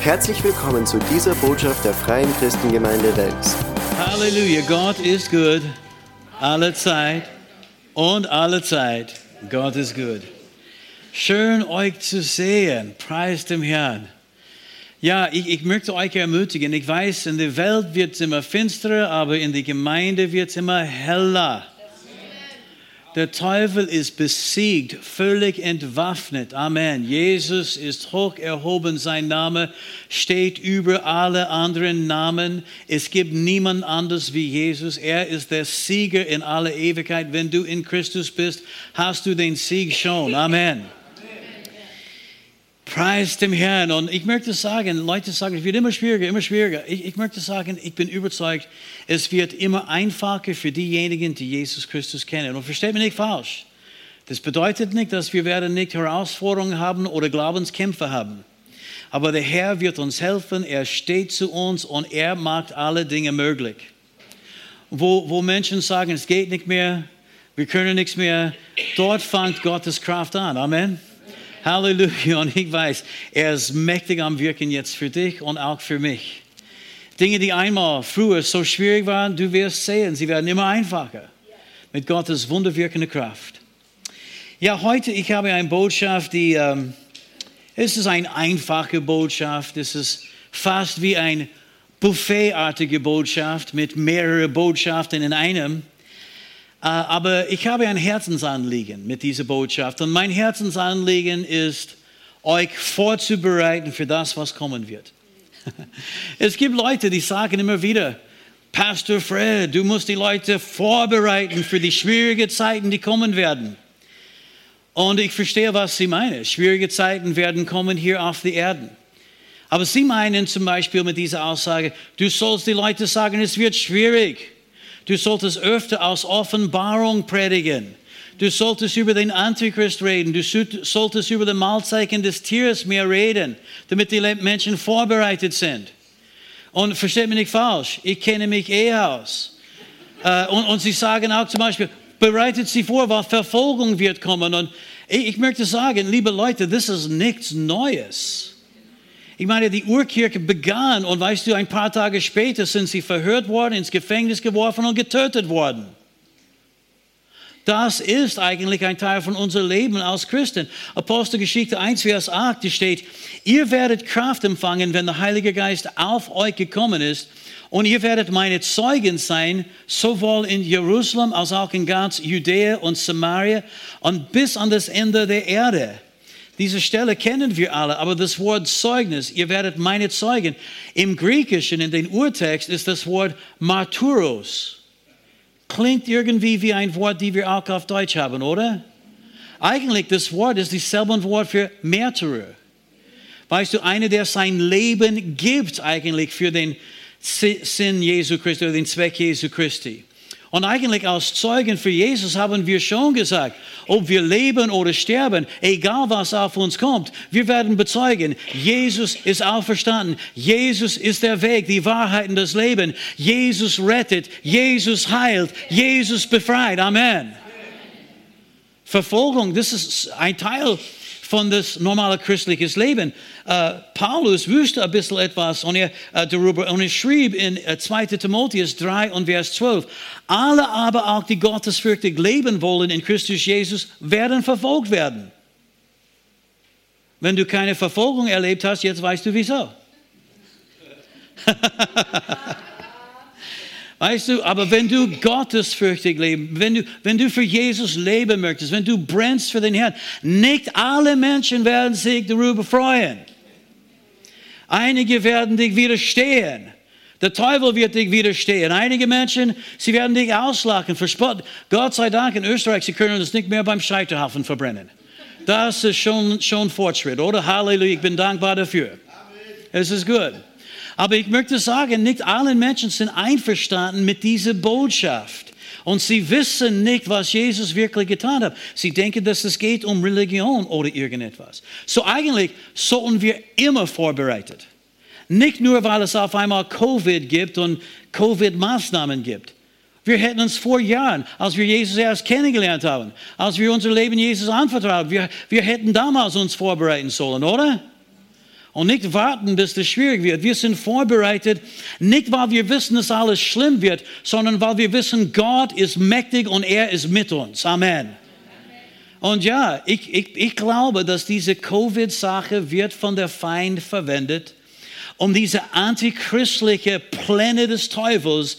Herzlich willkommen zu dieser Botschaft der Freien Christengemeinde Wels. Halleluja, Gott ist gut, alle Zeit und alle Zeit. Gott ist gut. Schön euch zu sehen, preis dem Herrn. Ja, ich, ich möchte euch ermutigen. Ich weiß, in der Welt wird es immer finsterer, aber in der Gemeinde wird es immer heller. Der Teufel ist besiegt, völlig entwaffnet. Amen. Jesus ist hoch erhoben. Sein Name steht über alle anderen Namen. Es gibt niemand anders wie Jesus. Er ist der Sieger in aller Ewigkeit. Wenn du in Christus bist, hast du den Sieg schon. Amen. Preis dem Herrn. Und ich möchte sagen, Leute sagen, es wird immer schwieriger, immer schwieriger. Ich, ich möchte sagen, ich bin überzeugt, es wird immer einfacher für diejenigen, die Jesus Christus kennen. Und versteht mich nicht falsch. Das bedeutet nicht, dass wir werden nicht Herausforderungen haben oder Glaubenskämpfe haben. Aber der Herr wird uns helfen, er steht zu uns und er macht alle Dinge möglich. Wo, wo Menschen sagen, es geht nicht mehr, wir können nichts mehr, dort fängt Gottes Kraft an. Amen. Halleluja. Und ich weiß, er ist mächtig am Wirken jetzt für dich und auch für mich. Dinge, die einmal früher so schwierig waren, du wirst sehen, sie werden immer einfacher. Mit Gottes wunderwirkende Kraft. Ja, heute, ich habe eine Botschaft, die, ähm, es ist eine einfache Botschaft. Es ist fast wie eine buffetartige Botschaft mit mehreren Botschaften in einem. Äh, aber ich habe ein Herzensanliegen mit dieser Botschaft. Und mein Herzensanliegen ist, euch vorzubereiten für das, was kommen wird. Es gibt Leute, die sagen immer wieder, Pastor Fred, du musst die Leute vorbereiten für die schwierigen Zeiten, die kommen werden. Und ich verstehe, was sie meinen. Schwierige Zeiten werden kommen hier auf die Erde. Aber sie meinen zum Beispiel mit dieser Aussage, du sollst die Leute sagen, es wird schwierig. Du solltest öfter aus Offenbarung predigen. Du solltest über den Antichrist reden. Du solltest über die Mahlzeichen des Tieres mehr reden, damit die Menschen vorbereitet sind. Und versteht mich nicht falsch, ich kenne mich eh aus. Äh, und, und sie sagen auch zum Beispiel, bereitet sie vor, weil Verfolgung wird kommen. Und ich, ich möchte sagen, liebe Leute, das ist nichts Neues. Ich meine, die Urkirche begann und weißt du, ein paar Tage später sind sie verhört worden, ins Gefängnis geworfen und getötet worden. Das ist eigentlich ein Teil von unserem Leben als Christen. Apostelgeschichte 1, Vers 8, die steht, ihr werdet Kraft empfangen, wenn der Heilige Geist auf euch gekommen ist und ihr werdet meine Zeugen sein, sowohl in Jerusalem als auch in ganz Judäa und Samaria und bis an das Ende der Erde. Diese Stelle kennen wir alle, aber das Wort Zeugnis, ihr werdet meine Zeugen. Im Griechischen, in den Urtext, ist das Wort Marturos. Klingt irgendwie wie ein Wort, die wir auch auf Deutsch haben, oder? Eigentlich, das Wort ist dasselbe Wort für Märtyrer. Weißt du, einer, der sein Leben gibt eigentlich für den Sinn Jesu Christi oder den Zweck Jesu Christi. Und eigentlich als Zeugen für Jesus haben wir schon gesagt, ob wir leben oder sterben, egal was auf uns kommt, wir werden bezeugen, Jesus ist auferstanden, Jesus ist der Weg, die Wahrheit und das Leben, Jesus rettet, Jesus heilt, Jesus befreit. Amen. Verfolgung, das ist ein Teil von das normale christliche Leben. Uh, Paulus wusste ein bisschen etwas und er, uh, darüber und er schrieb in uh, 2. Timotheus 3 und Vers 12, alle aber auch, die gottesfürchtig leben wollen in Christus Jesus, werden verfolgt werden. Wenn du keine Verfolgung erlebt hast, jetzt weißt du wieso. Weißt du, aber wenn du gottesfürchtig leben, wenn du, wenn du für Jesus leben möchtest, wenn du brennst für den Herrn, nicht alle Menschen werden sich darüber freuen. Einige werden dich widerstehen. Der Teufel wird dich widerstehen. Einige Menschen, sie werden dich auslachen, verspott. Gott sei Dank in Österreich, sie können uns nicht mehr beim Scheiterhaufen verbrennen. Das ist schon, schon Fortschritt, oder? Halleluja, ich bin dankbar dafür. Es ist gut. Aber ich möchte sagen, nicht alle Menschen sind einverstanden mit dieser Botschaft. Und sie wissen nicht, was Jesus wirklich getan hat. Sie denken, dass es geht um Religion oder irgendetwas. So eigentlich sollten wir immer vorbereitet. Nicht nur, weil es auf einmal Covid gibt und Covid-Maßnahmen gibt. Wir hätten uns vor Jahren, als wir Jesus erst kennengelernt haben, als wir unser Leben Jesus anvertraut haben, wir, wir hätten damals uns vorbereiten sollen, oder? Und nicht warten, bis es schwierig wird. Wir sind vorbereitet, nicht weil wir wissen, dass alles schlimm wird, sondern weil wir wissen, Gott ist mächtig und er ist mit uns. Amen. Und ja, ich, ich, ich glaube, dass diese Covid-Sache wird von der Feind verwendet, um diese antichristliche Pläne des Teufels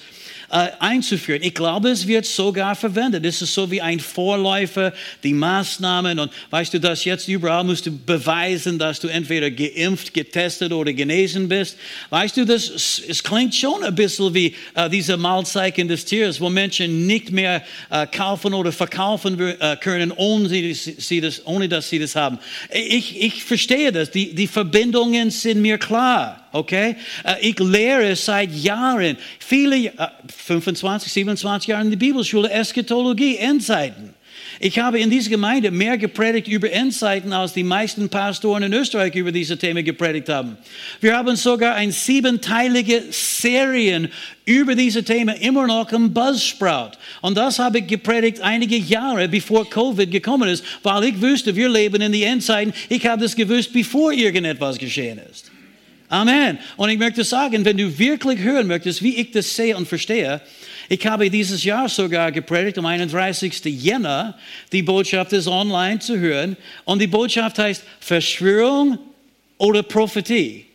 äh, einzuführen. Ich glaube, es wird sogar verwendet. Es ist so wie ein Vorläufer, die Maßnahmen. Und weißt du, dass jetzt überall musst du beweisen, dass du entweder geimpft, getestet oder genesen bist. Weißt du, das es klingt schon ein bisschen wie äh, diese Mahlzeichen des Tieres, wo Menschen nicht mehr äh, kaufen oder verkaufen äh, können, ohne, sie das, ohne dass sie das haben. Ich, ich verstehe das. Die, die Verbindungen sind mir klar. Okay? Äh, ich lehre seit Jahren, viele, 25, 27 Jahre in der Bibelschule, Eschatologie, Endzeiten. Ich habe in dieser Gemeinde mehr gepredigt über Endzeiten, als die meisten Pastoren in Österreich über diese Themen gepredigt haben. Wir haben sogar eine siebenteilige Serien über diese Themen immer noch im Buzzsprout. Und das habe ich gepredigt einige Jahre bevor Covid gekommen ist, weil ich wusste, wir leben in die Endzeiten. Ich habe das gewusst, bevor irgendetwas geschehen ist. Amen. Und ich möchte sagen, wenn du wirklich hören möchtest, wie ich das sehe und verstehe, ich habe dieses Jahr sogar gepredigt, am 31. Jänner. Die Botschaft ist online zu hören. Und die Botschaft heißt Verschwörung oder Prophetie.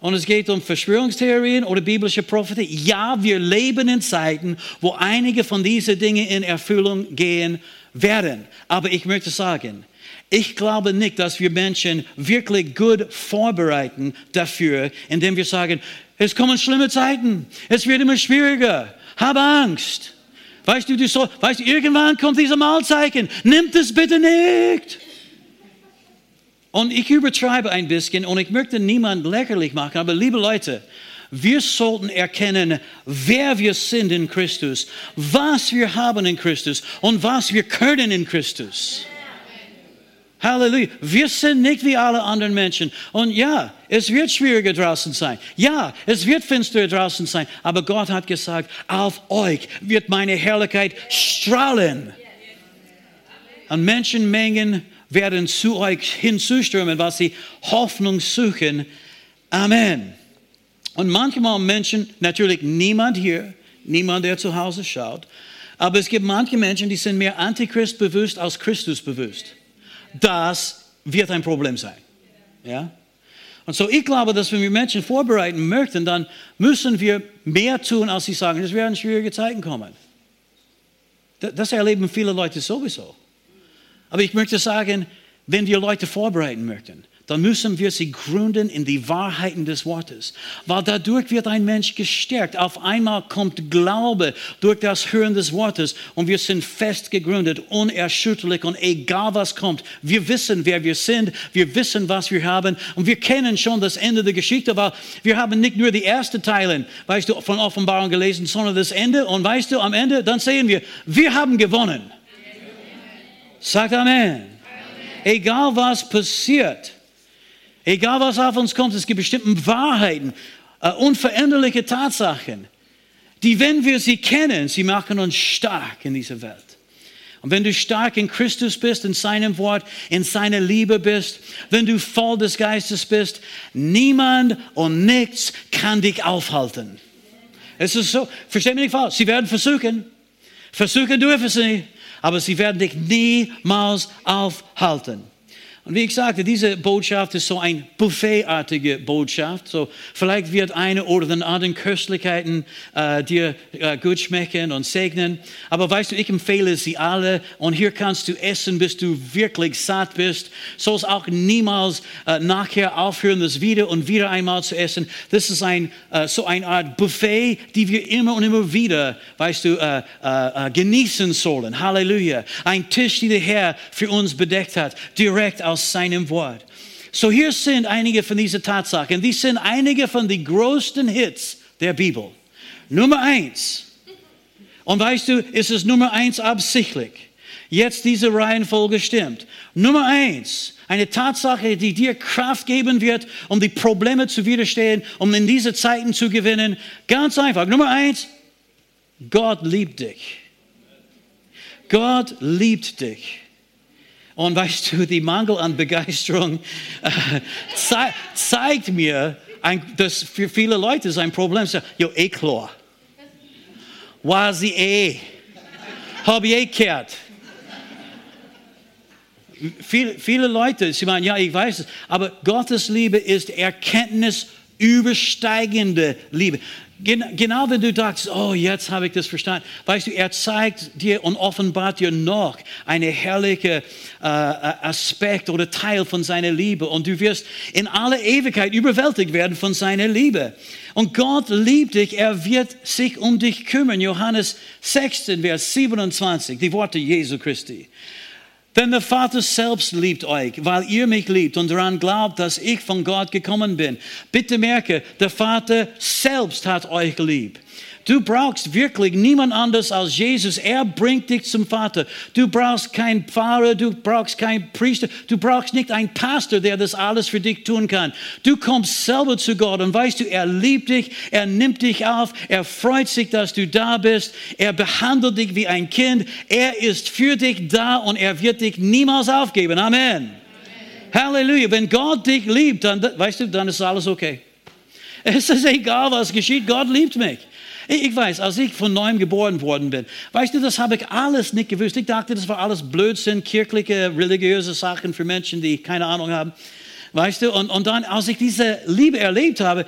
Und es geht um Verschwörungstheorien oder biblische Prophetie. Ja, wir leben in Zeiten, wo einige von diesen Dingen in Erfüllung gehen werden. Aber ich möchte sagen, ich glaube nicht, dass wir Menschen wirklich gut vorbereiten dafür, indem wir sagen, es kommen schlimme Zeiten, es wird immer schwieriger, habe Angst. Weißt du, du so, weißt irgendwann kommt diese Mahlzeichen, nimmt es bitte nicht. Und ich übertreibe ein bisschen und ich möchte niemand lächerlich machen, aber liebe Leute, wir sollten erkennen, wer wir sind in Christus, was wir haben in Christus und was wir können in Christus. Halleluja. Wir sind nicht wie alle anderen Menschen. Und ja, es wird schwieriger draußen sein. Ja, es wird finster draußen sein. Aber Gott hat gesagt, auf euch wird meine Herrlichkeit strahlen. Und Menschenmengen werden zu euch hinzustürmen, weil sie Hoffnung suchen. Amen. Und manchmal Menschen, natürlich niemand hier, niemand, der zu Hause schaut, aber es gibt manche Menschen, die sind mehr Antichrist bewusst als Christus bewusst das wird ein Problem sein. Ja? Und so, ich glaube, dass wenn wir Menschen vorbereiten möchten, dann müssen wir mehr tun, als sie sagen, es werden schwierige Zeiten kommen. Das erleben viele Leute sowieso. Aber ich möchte sagen, wenn wir Leute vorbereiten möchten, dann müssen wir sie gründen in die Wahrheiten des Wortes. Weil dadurch wird ein Mensch gestärkt. Auf einmal kommt Glaube durch das Hören des Wortes und wir sind fest gegründet, unerschütterlich und egal was kommt. Wir wissen, wer wir sind, wir wissen, was wir haben und wir kennen schon das Ende der Geschichte, weil wir haben nicht nur die ersten Teile, weißt du, von Offenbarung gelesen, sondern das Ende und weißt du, am Ende, dann sehen wir, wir haben gewonnen. Sagt Amen. Amen. Egal was passiert, Egal was auf uns kommt, es gibt bestimmte Wahrheiten, uh, unveränderliche Tatsachen, die, wenn wir sie kennen, sie machen uns stark in dieser Welt. Und wenn du stark in Christus bist, in seinem Wort, in seiner Liebe bist, wenn du voll des Geistes bist, niemand und nichts kann dich aufhalten. Es ist so, versteh mich nicht falsch, sie werden versuchen, versuchen dürfen sie, aber sie werden dich niemals aufhalten. Und wie ich sagte, diese Botschaft ist so eine buffetartige Botschaft. So, vielleicht wird eine oder den anderen Köstlichkeiten äh, dir äh, gut schmecken und segnen. Aber weißt du, ich empfehle sie alle. Und hier kannst du essen, bis du wirklich satt bist. Sollst auch niemals äh, nachher aufhören, das wieder und wieder einmal zu essen. Das ist ein, äh, so eine Art Buffet, die wir immer und immer wieder, weißt du, äh, äh, genießen sollen. Halleluja. Ein Tisch, den der Herr für uns bedeckt hat, direkt aus seinem Wort. So hier sind einige von diesen Tatsachen. Die sind einige von den größten Hits der Bibel. Nummer eins. Und weißt du, ist es Nummer eins absichtlich. Jetzt diese Reihenfolge stimmt. Nummer eins, eine Tatsache, die dir Kraft geben wird, um die Probleme zu widerstehen, um in diese Zeiten zu gewinnen. Ganz einfach. Nummer eins, Gott liebt dich. Gott liebt dich. Und weißt du, die Mangel an Begeisterung äh, zei zeigt mir, ein, dass für viele Leute ist ein Problem. Jo, eh klar. War sie eh. Hab ich eh gehört. Viele, viele Leute, sie meinen, ja, ich weiß es, aber Gottes Liebe ist Erkenntnis übersteigende Liebe. Genau wenn du sagst, oh, jetzt habe ich das verstanden. Weißt du, er zeigt dir und offenbart dir noch einen herrlichen äh, Aspekt oder Teil von seiner Liebe. Und du wirst in aller Ewigkeit überwältigt werden von seiner Liebe. Und Gott liebt dich, er wird sich um dich kümmern. Johannes 16, Vers 27, die Worte Jesu Christi. Denn der Vater selbst liebt euch, weil ihr mich liebt und daran glaubt, dass ich von Gott gekommen bin. Bitte merke, der Vater selbst hat euch lieb. Du brauchst wirklich niemand anders als Jesus. Er bringt dich zum Vater. Du brauchst keinen Pfarrer, du brauchst keinen Priester, du brauchst nicht einen Pastor, der das alles für dich tun kann. Du kommst selber zu Gott und weißt du, er liebt dich, er nimmt dich auf, er freut sich, dass du da bist, er behandelt dich wie ein Kind, er ist für dich da und er wird dich niemals aufgeben. Amen. Halleluja. Wenn Gott dich liebt, dann, weißt du, dann ist alles okay. Es ist egal, was geschieht, Gott liebt mich. Ich weiß, als ich von neuem geboren worden bin, weißt du, das habe ich alles nicht gewusst. Ich dachte, das war alles Blödsinn, kirchliche, religiöse Sachen für Menschen, die keine Ahnung haben. Weißt du, und, und dann, als ich diese Liebe erlebt habe,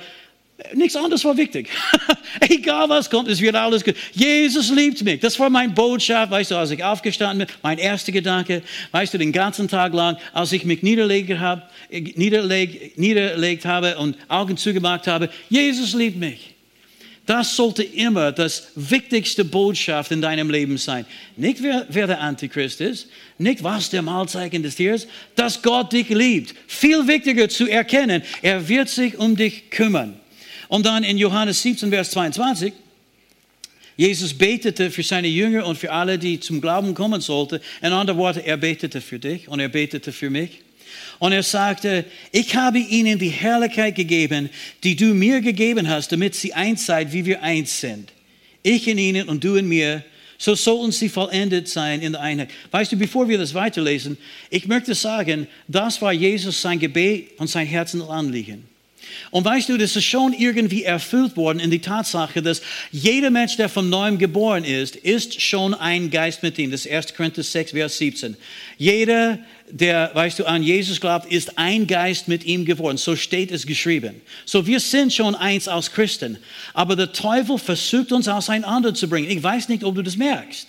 Nichts anderes war wichtig. Egal was kommt, es wird alles gut. Jesus liebt mich. Das war meine Botschaft, weißt du, als ich aufgestanden bin, mein erster Gedanke, weißt du, den ganzen Tag lang, als ich mich niederlegt habe, niederleg, niederlegt habe und Augen zugemacht habe, Jesus liebt mich. Das sollte immer das wichtigste Botschaft in deinem Leben sein. Nicht wer, wer der Antichrist ist, nicht was der Mahlzeichen des Tieres, dass Gott dich liebt. Viel wichtiger zu erkennen, er wird sich um dich kümmern. Und dann in Johannes 17, Vers 22, Jesus betete für seine Jünger und für alle, die zum Glauben kommen sollten. In anderen Worten, er betete für dich und er betete für mich. Und er sagte, ich habe ihnen die Herrlichkeit gegeben, die du mir gegeben hast, damit sie eins seid, wie wir eins sind. Ich in ihnen und du in mir, so sollten sie vollendet sein in der Einheit. Weißt du, bevor wir das weiterlesen, ich möchte sagen, das war Jesus sein Gebet und sein Herzensanliegen. Und weißt du, das ist schon irgendwie erfüllt worden in die Tatsache, dass jeder Mensch, der von neuem geboren ist, ist schon ein Geist mit ihm. Das ist 1. Korinther 6, Vers 17. Jeder, der, weißt du, an Jesus glaubt, ist ein Geist mit ihm geworden. So steht es geschrieben. So wir sind schon eins als Christen. Aber der Teufel versucht uns auseinanderzubringen. Ich weiß nicht, ob du das merkst.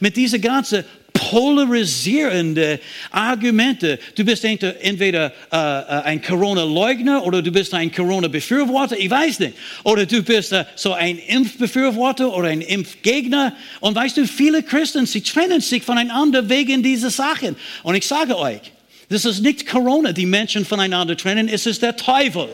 Mit dieser ganzen polarisierende Argumente. Du bist entweder äh, äh, ein Corona-Leugner oder du bist ein Corona-Befürworter, ich weiß nicht. Oder du bist äh, so ein Impfbefürworter oder ein Impfgegner. Und weißt du, viele Christen, sie trennen sich voneinander wegen dieser Sachen. Und ich sage euch, das ist nicht Corona, die Menschen voneinander trennen, es ist der Teufel.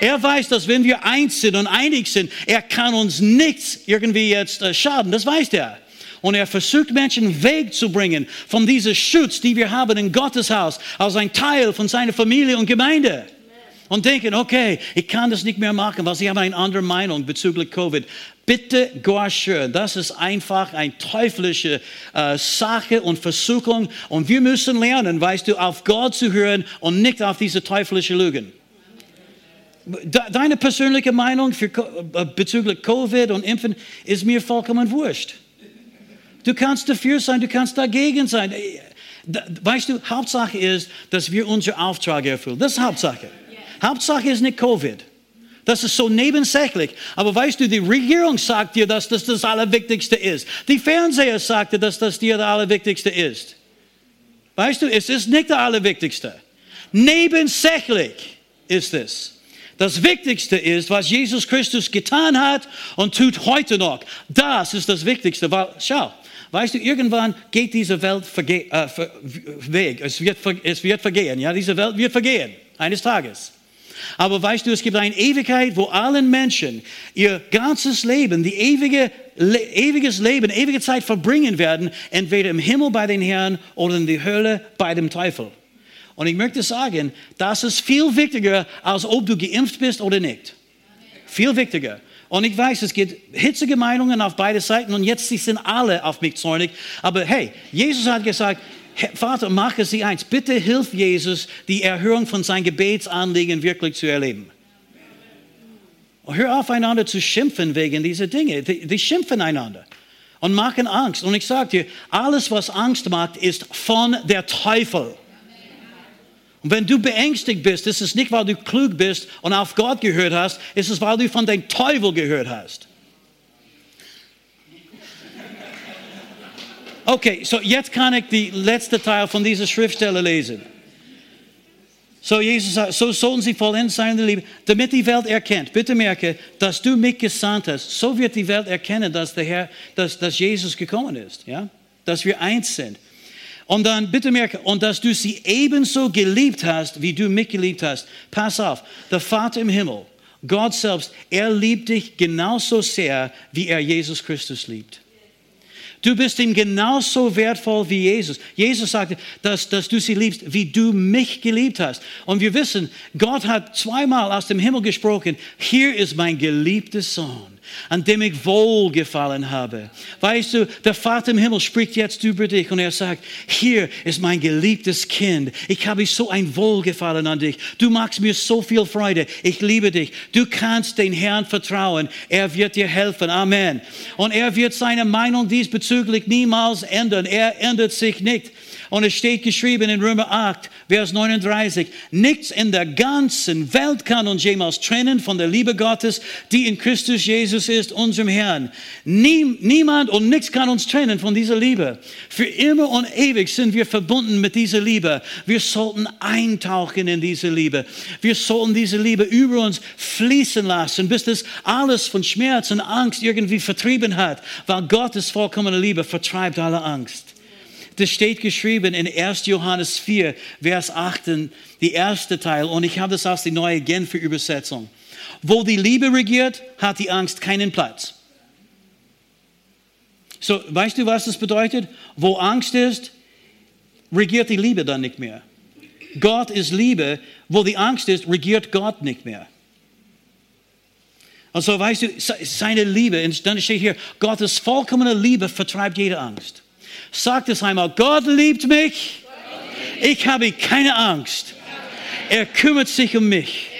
Er weiß, dass wenn wir eins sind und einig sind, er kann uns nichts irgendwie jetzt äh, schaden. Das weiß er. Und er versucht Menschen wegzubringen von diesem Schutz, die wir haben in Gottes Haus, als ein Teil von seiner Familie und Gemeinde. Und denken, okay, ich kann das nicht mehr machen, weil sie haben eine andere Meinung bezüglich Covid. Bitte, schön, das ist einfach eine teuflische äh, Sache und Versuchung. Und wir müssen lernen, weißt du, auf Gott zu hören und nicht auf diese teuflische Lügen. Deine persönliche Meinung für, äh, bezüglich Covid und Impfen ist mir vollkommen wurscht. Du kannst dafür sein, du kannst dagegen sein. Weißt du, Hauptsache ist, dass wir unseren Auftrag erfüllen. Das ist Hauptsache. Hauptsache ist nicht Covid. Das ist so nebensächlich. Aber weißt du, die Regierung sagt dir, dass das das Allerwichtigste ist. Die Fernseher sagte, dass das dir das Allerwichtigste ist. Weißt du, es ist nicht das Allerwichtigste. Nebensächlich ist es. Das Wichtigste ist, was Jesus Christus getan hat und tut heute noch. Das ist das Wichtigste. Weil, schau, Weißt du, irgendwann geht diese Welt äh, weg. Es wird, es wird vergehen. Ja, diese Welt wird vergehen. Eines Tages. Aber weißt du, es gibt eine Ewigkeit, wo allen Menschen ihr ganzes Leben, die ewige, le ewiges Leben, ewige Zeit verbringen werden, entweder im Himmel bei den Herren oder in der Hölle bei dem Teufel. Und ich möchte sagen, das ist viel wichtiger, als ob du geimpft bist oder nicht. Viel wichtiger. Und ich weiß, es gibt hitzige Meinungen auf beide Seiten und jetzt sind alle auf mich zornig. Aber hey, Jesus hat gesagt, Vater, mache sie eins. Bitte hilf Jesus, die Erhörung von seinen Gebetsanliegen wirklich zu erleben. Hör auf, einander zu schimpfen wegen dieser Dinge. Die, die schimpfen einander und machen Angst. Und ich sage dir, alles, was Angst macht, ist von der Teufel. Und wenn du beängstigt bist, ist es nicht, weil du klug bist und auf Gott gehört hast, ist es, weil du von dem Teufel gehört hast. Okay, so jetzt kann ich die letzte Teil von dieser Schriftstelle lesen. So Jesus sagt, so sollten sie vollendet sein in der Liebe, damit die Welt erkennt. Bitte merke, dass du mich gesandt hast. So wird die Welt erkennen, dass der Herr, dass, dass Jesus gekommen ist, ja? Dass wir eins sind. Und dann bitte merke, und dass du sie ebenso geliebt hast, wie du mich geliebt hast. Pass auf, der Vater im Himmel, Gott selbst, er liebt dich genauso sehr, wie er Jesus Christus liebt. Du bist ihm genauso wertvoll wie Jesus. Jesus sagte, dass, dass du sie liebst, wie du mich geliebt hast. Und wir wissen, Gott hat zweimal aus dem Himmel gesprochen, hier ist mein geliebter Sohn an dem ich wohlgefallen habe. Weißt du, der Vater im Himmel spricht jetzt über dich und er sagt, hier ist mein geliebtes Kind. Ich habe so ein Wohlgefallen an dich. Du machst mir so viel Freude. Ich liebe dich. Du kannst den Herrn vertrauen. Er wird dir helfen. Amen. Und er wird seine Meinung diesbezüglich niemals ändern. Er ändert sich nicht. Und es steht geschrieben in Römer 8, Vers 39, nichts in der ganzen Welt kann uns jemals trennen von der Liebe Gottes, die in Christus Jesus ist, unserem Herrn. Nie, niemand und nichts kann uns trennen von dieser Liebe. Für immer und ewig sind wir verbunden mit dieser Liebe. Wir sollten eintauchen in diese Liebe. Wir sollten diese Liebe über uns fließen lassen, bis das alles von Schmerz und Angst irgendwie vertrieben hat, weil Gottes vollkommene Liebe vertreibt alle Angst. Das steht geschrieben in 1. Johannes 4, Vers 8, die erste Teil. Und ich habe das aus der neuen Genfer Übersetzung. Wo die Liebe regiert, hat die Angst keinen Platz. So, weißt du, was das bedeutet? Wo Angst ist, regiert die Liebe dann nicht mehr. Gott ist Liebe. Wo die Angst ist, regiert Gott nicht mehr. Also weißt du, seine Liebe, dann steht hier, Gottes vollkommene Liebe vertreibt jede Angst. Sagt es einmal, Gott liebt mich. Ich habe keine Angst. Er kümmert sich um mich.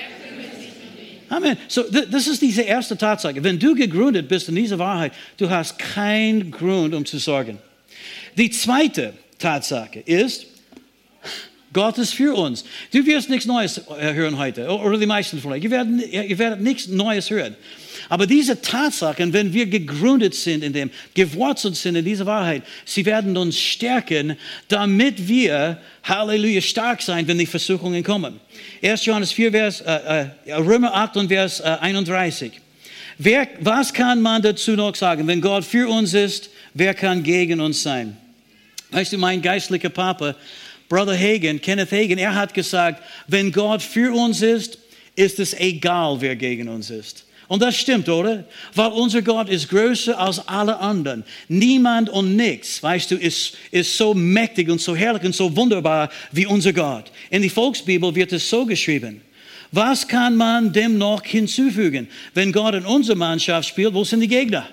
Amen. So, das ist diese erste Tatsache. Wenn du gegründet bist in dieser Wahrheit, du hast keinen Grund, um zu sorgen. Die zweite Tatsache ist, Gott ist für uns. Du wirst nichts Neues hören heute, oder die meisten von euch. Ihr werdet, ihr werdet nichts Neues hören. Aber diese Tatsachen, wenn wir gegründet sind in dem, gewurzelt sind in dieser Wahrheit, sie werden uns stärken, damit wir, Halleluja, stark sein, wenn die Versuchungen kommen. 1. Johannes 4, Vers, äh, äh, Römer 8 und Vers äh, 31. Wer, was kann man dazu noch sagen? Wenn Gott für uns ist, wer kann gegen uns sein? Weißt du, mein geistlicher Papa, Brother Hagen, Kenneth Hagen, er hat gesagt, wenn Gott für uns ist, ist es egal, wer gegen uns ist. Und das stimmt, oder? Weil unser Gott ist größer als alle anderen. Niemand und nichts, weißt du, ist, ist so mächtig und so herrlich und so wunderbar wie unser Gott. In die Volksbibel wird es so geschrieben. Was kann man dem noch hinzufügen? Wenn Gott in unserer Mannschaft spielt, wo sind die Gegner?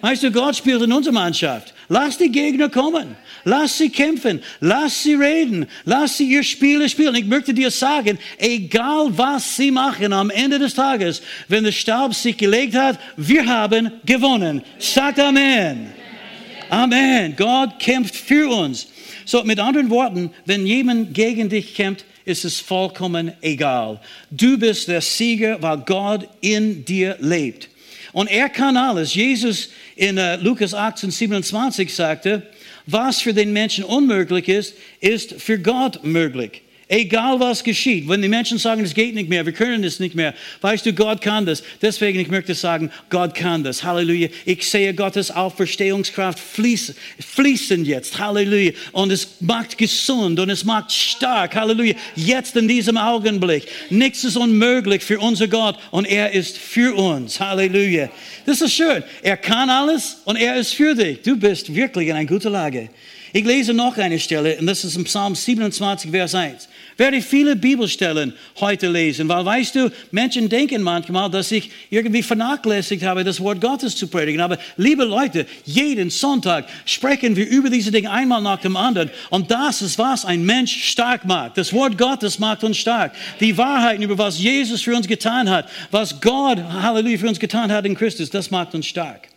Weißt du, Gott spielt in unserer Mannschaft. Lass die Gegner kommen. Lass sie kämpfen. Lass sie reden. Lass sie ihr Spiel spielen. Ich möchte dir sagen, egal was sie machen am Ende des Tages, wenn der Staub sich gelegt hat, wir haben gewonnen. Sagt Amen. Amen. Gott kämpft für uns. So, mit anderen Worten, wenn jemand gegen dich kämpft, ist es vollkommen egal. Du bist der Sieger, weil Gott in dir lebt. Und er kann alles. Jesus in uh, Lukas 18, 27 sagte, was für den Menschen unmöglich ist, ist für Gott möglich. Egal was geschieht, wenn die Menschen sagen, es geht nicht mehr, wir können es nicht mehr, weißt du, Gott kann das. Deswegen, ich möchte sagen, Gott kann das. Halleluja. Ich sehe Gottes Auferstehungskraft fließen, fließen jetzt. Halleluja. Und es macht gesund und es macht stark. Halleluja. Jetzt in diesem Augenblick. Nichts ist unmöglich für unser Gott und er ist für uns. Halleluja. Das ist schön. Er kann alles und er ist für dich. Du bist wirklich in einer guten Lage. Ich lese noch eine Stelle, und das ist im Psalm 27, Vers 1. Werde viele Bibelstellen heute lesen, weil weißt du, Menschen denken manchmal, dass ich irgendwie vernachlässigt habe, das Wort Gottes zu predigen. Aber liebe Leute, jeden Sonntag sprechen wir über diese Dinge einmal nach dem anderen. Und das ist, was ein Mensch stark macht. Das Wort Gottes macht uns stark. Die Wahrheiten über was Jesus für uns getan hat, was Gott, Halleluja, für uns getan hat in Christus, das macht uns stark.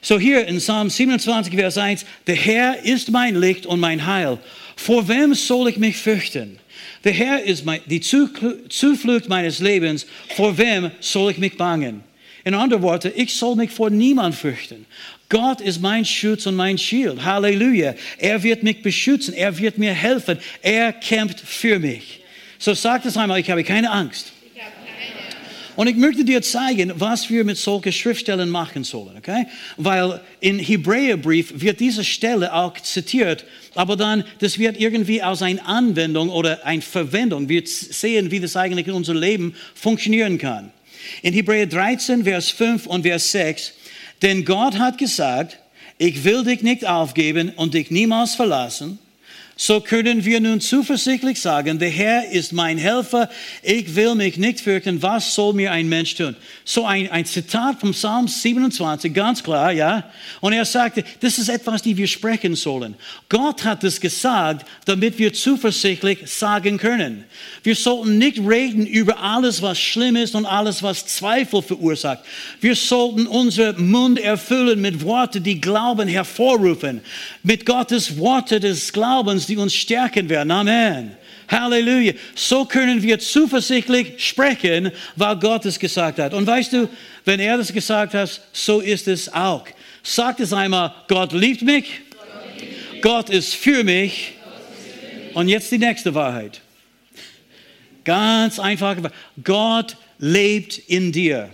So hier in Psalm 27, Vers 1, der Herr ist mein Licht und mein Heil. Vor wem soll ich mich fürchten? Der Herr ist mein, die Zuflucht meines Lebens. Vor wem soll ich mich bangen? In anderen Worten, ich soll mich vor niemand fürchten. Gott ist mein Schutz und mein Schild. Halleluja. Er wird mich beschützen. Er wird mir helfen. Er kämpft für mich. So sagt es einmal, ich habe keine Angst. Und ich möchte dir zeigen, was wir mit solchen Schriftstellen machen sollen, okay? Weil in Hebräerbrief wird diese Stelle auch zitiert, aber dann, das wird irgendwie aus einer Anwendung oder einer Verwendung. Wir sehen, wie das eigentlich in unserem Leben funktionieren kann. In Hebräer 13, Vers 5 und Vers 6, denn Gott hat gesagt, ich will dich nicht aufgeben und dich niemals verlassen. So können wir nun zuversichtlich sagen, der Herr ist mein Helfer, ich will mich nicht fürchten, was soll mir ein Mensch tun? So ein, ein Zitat vom Psalm 27, ganz klar, ja. Und er sagte, das ist etwas, die wir sprechen sollen. Gott hat es gesagt, damit wir zuversichtlich sagen können. Wir sollten nicht reden über alles, was schlimm ist und alles, was Zweifel verursacht. Wir sollten unseren Mund erfüllen mit Worten, die Glauben hervorrufen, mit Gottes Worte des Glaubens, die uns stärken werden. Amen. Halleluja. So können wir zuversichtlich sprechen, weil Gott es gesagt hat. Und weißt du, wenn er das gesagt hat, so ist es auch. Sagt es einmal, Gott liebt mich, Gott ist für mich. Und jetzt die nächste Wahrheit. Ganz einfach. Gott lebt in dir.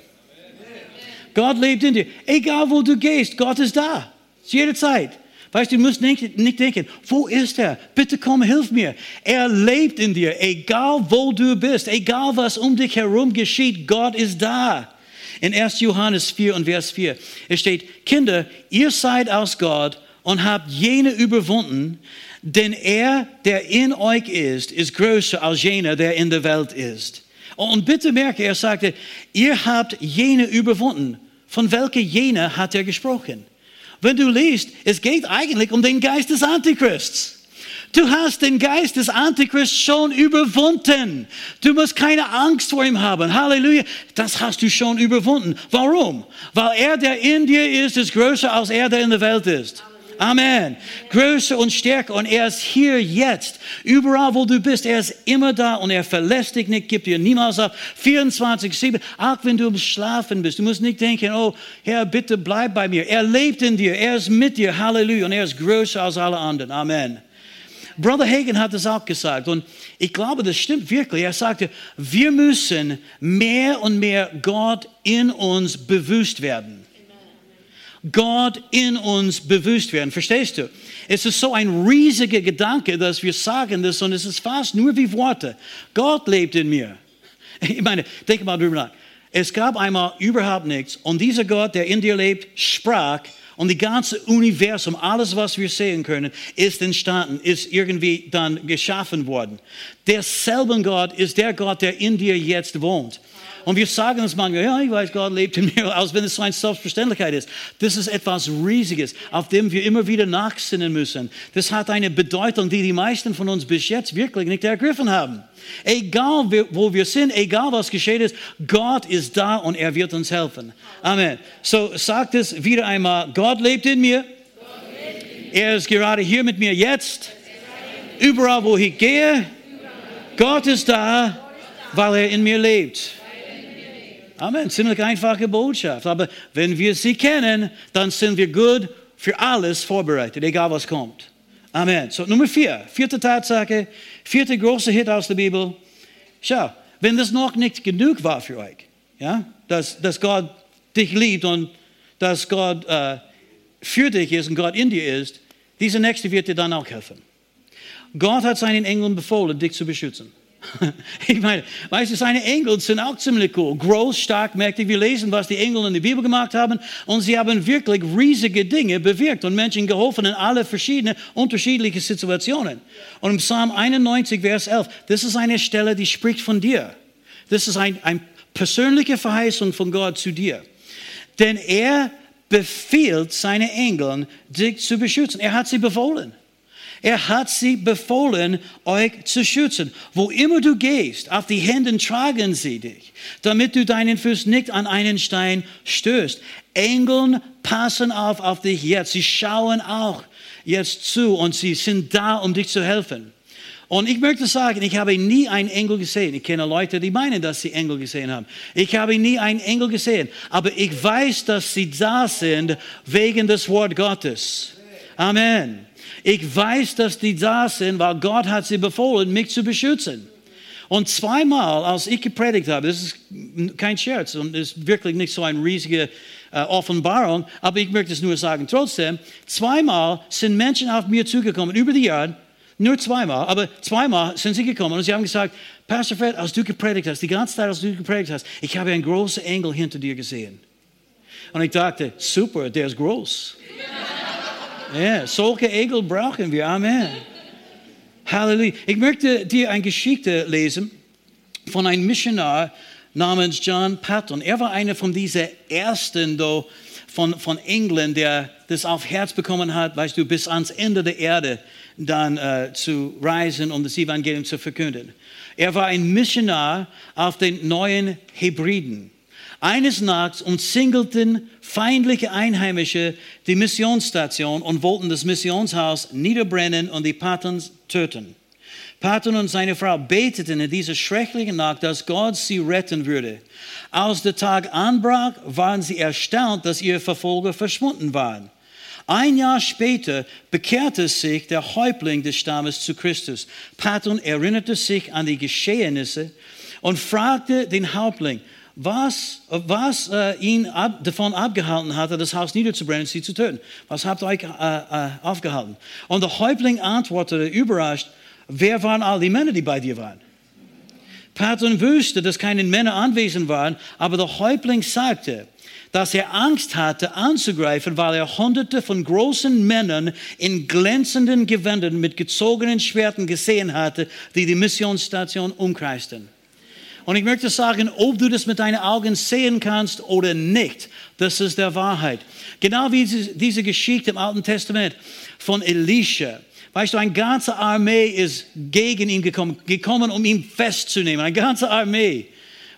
Gott lebt in dir. Egal wo du gehst, Gott ist da. Jederzeit. Weißt du, du musst nicht, nicht denken, wo ist er? Bitte komm, hilf mir. Er lebt in dir, egal wo du bist, egal was um dich herum geschieht, Gott ist da. In 1. Johannes 4 und Vers 4, es steht, Kinder, ihr seid aus Gott und habt jene überwunden, denn er, der in euch ist, ist größer als jener, der in der Welt ist. Und bitte merke, er sagte, ihr habt jene überwunden. Von welcher jene hat er gesprochen? Wenn du liest, es geht eigentlich um den Geist des Antichrists. Du hast den Geist des Antichrists schon überwunden. Du musst keine Angst vor ihm haben. Halleluja. Das hast du schon überwunden. Warum? Weil er, der in dir ist, ist größer als er, der in der Welt ist. Amen. Größe und Stärke und er ist hier jetzt. Überall, wo du bist, er ist immer da und er verlässt dich nicht, gibt dir niemals ab. 24-7, auch wenn du im Schlafen bist. Du musst nicht denken, oh Herr, bitte bleib bei mir. Er lebt in dir, er ist mit dir. Halleluja. Und er ist größer als alle anderen. Amen. Brother Hagen hat es auch gesagt und ich glaube, das stimmt wirklich. Er sagte, wir müssen mehr und mehr Gott in uns bewusst werden. Gott in uns bewusst werden. Verstehst du? Es ist so ein riesiger Gedanke, dass wir sagen das und es ist fast nur wie Worte. Gott lebt in mir. Ich meine, denk mal drüber nach. Es gab einmal überhaupt nichts und dieser Gott, der in dir lebt, sprach und die ganze Universum, alles, was wir sehen können, ist entstanden, ist irgendwie dann geschaffen worden. Derselben Gott ist der Gott, der in dir jetzt wohnt. Und wir sagen uns manchmal, ja, ich weiß, Gott lebt in mir, als wenn es so eine Selbstverständlichkeit ist. Das ist etwas Riesiges, auf dem wir immer wieder nachsinnen müssen. Das hat eine Bedeutung, die die meisten von uns bis jetzt wirklich nicht ergriffen haben. Egal wo wir sind, egal was geschehen ist, Gott ist da und er wird uns helfen. Amen. So sagt es wieder einmal, Gott lebt in mir. Er ist gerade hier mit mir jetzt. Überall, wo ich gehe, Gott ist da, weil er in mir lebt. Amen. Ziemlich einfache Botschaft. Aber wenn wir sie kennen, dann sind wir gut für alles vorbereitet, egal was kommt. Amen. So, Nummer vier. Vierte Tatsache. Vierte große Hit aus der Bibel. Schau, wenn das noch nicht genug war für euch, ja, dass, dass Gott dich liebt und dass Gott äh, für dich ist und Gott in dir ist, diese nächste wird dir dann auch helfen. Gott hat seinen Engeln befohlen, dich zu beschützen. Ich meine, weißt du, seine Engel sind auch ziemlich cool. Groß, stark, mächtig. Wir lesen, was die Engel in der Bibel gemacht haben. Und sie haben wirklich riesige Dinge bewirkt und Menschen geholfen in alle verschiedenen, unterschiedlichen Situationen. Und im Psalm 91, Vers 11, das ist eine Stelle, die spricht von dir. Das ist eine ein persönliche Verheißung von Gott zu dir. Denn er befiehlt seine Engeln, dich zu beschützen. Er hat sie befohlen. Er hat sie befohlen, euch zu schützen. Wo immer du gehst, auf die Hände tragen sie dich, damit du deinen Fuß nicht an einen Stein stößt. Engeln passen auf auf dich jetzt. Sie schauen auch jetzt zu und sie sind da, um dich zu helfen. Und ich möchte sagen, ich habe nie einen Engel gesehen. Ich kenne Leute, die meinen, dass sie Engel gesehen haben. Ich habe nie einen Engel gesehen. Aber ich weiß, dass sie da sind wegen des Wort Gottes. Amen. Ich weiß, dass die da sind, weil Gott hat sie befohlen, mich zu beschützen. Und zweimal, als ich gepredigt habe, das ist kein Scherz und ist wirklich nicht so eine riesige äh, Offenbarung, aber ich möchte es nur sagen trotzdem, zweimal sind Menschen auf mir zugekommen über die Jahre nur zweimal, aber zweimal sind sie gekommen und sie haben gesagt, Pastor Fred, als du gepredigt hast, die ganze Zeit, als du gepredigt hast, ich habe einen großen Engel hinter dir gesehen. Und ich dachte, super, der ist groß. Ja, solche Engel brauchen wir. Amen. Halleluja. Ich möchte dir eine Geschichte lesen von einem Missionar namens John Patton. Er war einer von diesen ersten von, von England, der das auf Herz bekommen hat, weißt du, bis ans Ende der Erde dann äh, zu reisen, um das Evangelium zu verkünden. Er war ein Missionar auf den neuen Hebriden. Eines Nachts umzingelten feindliche Einheimische die Missionsstation und wollten das Missionshaus niederbrennen und die Patons töten. Patton und seine Frau beteten in dieser schrecklichen Nacht, dass Gott sie retten würde. Als der Tag anbrach, waren sie erstaunt, dass ihre Verfolger verschwunden waren. Ein Jahr später bekehrte sich der Häuptling des Stammes zu Christus. Patton erinnerte sich an die Geschehnisse und fragte den Häuptling, was, was äh, ihn ab, davon abgehalten hatte, das Haus niederzubrennen sie zu töten. Was habt ihr euch äh, äh, aufgehalten? Und der Häuptling antwortete überrascht, wer waren all die Männer, die bei dir waren? Patton wusste, dass keine Männer anwesend waren, aber der Häuptling sagte, dass er Angst hatte anzugreifen, weil er hunderte von großen Männern in glänzenden Gewändern mit gezogenen Schwerten gesehen hatte, die die Missionsstation umkreisten. Und ich möchte sagen, ob du das mit deinen Augen sehen kannst oder nicht, das ist der Wahrheit. Genau wie diese Geschichte im Alten Testament von Elisha. Weißt du, eine ganze Armee ist gegen ihn gekommen, gekommen, um ihn festzunehmen. Eine ganze Armee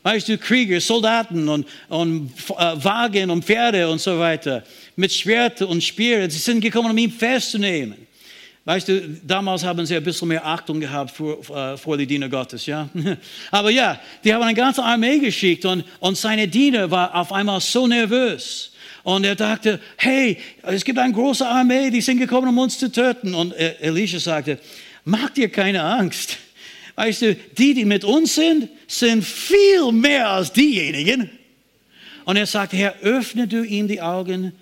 weißt du, Krieger, Soldaten und, und äh, Wagen und Pferde und so weiter, mit Schwerter und Speere, sie sind gekommen, um ihn festzunehmen. Weißt du, damals haben sie ein bisschen mehr Achtung gehabt vor, äh, vor die Diener Gottes, ja. Aber ja, die haben eine ganze Armee geschickt und, und seine Diener war auf einmal so nervös. Und er dachte, hey, es gibt eine große Armee, die sind gekommen, um uns zu töten. Und Elisha sagte, mach dir keine Angst. Weißt du, die, die mit uns sind, sind viel mehr als diejenigen. Und er sagte, Herr, öffne du ihm die Augen,